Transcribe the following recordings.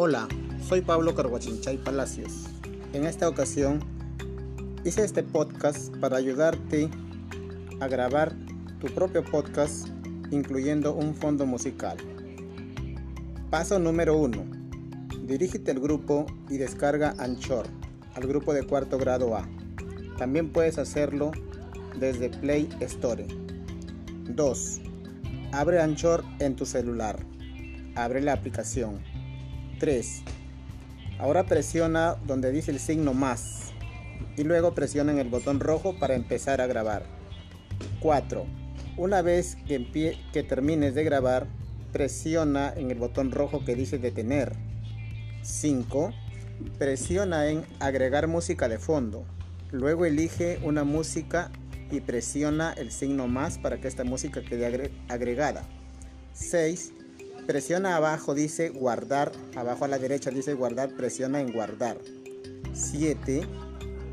Hola, soy Pablo Carguachinchay Palacios. En esta ocasión hice este podcast para ayudarte a grabar tu propio podcast incluyendo un fondo musical. Paso número 1. Dirígete al grupo y descarga Anchor, al grupo de cuarto grado A. También puedes hacerlo desde Play Store. 2. Abre Anchor en tu celular. Abre la aplicación. 3. Ahora presiona donde dice el signo más y luego presiona en el botón rojo para empezar a grabar. 4. Una vez que, termines de grabar, presiona en el botón rojo que dice detener. 5. Presiona en agregar música de fondo. Luego elige una música y presiona el signo más para que esta música quede agregada. 6. Presiona abajo, dice guardar. Abajo a la derecha dice guardar, presiona en guardar. 7.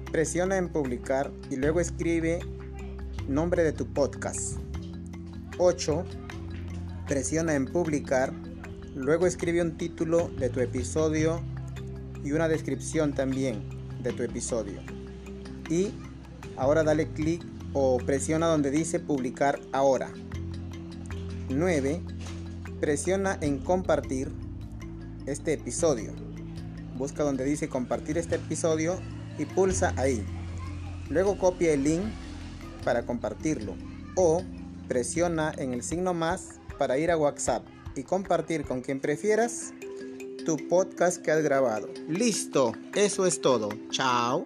Presiona en publicar y luego escribe nombre de tu podcast. 8. Presiona en publicar. Luego escribe un título de tu episodio y una descripción también de tu episodio. Y ahora dale clic o presiona donde dice publicar ahora. 9 presiona en compartir este episodio. Busca donde dice compartir este episodio y pulsa ahí. Luego copia el link para compartirlo o presiona en el signo más para ir a WhatsApp y compartir con quien prefieras tu podcast que has grabado. Listo, eso es todo. Chao.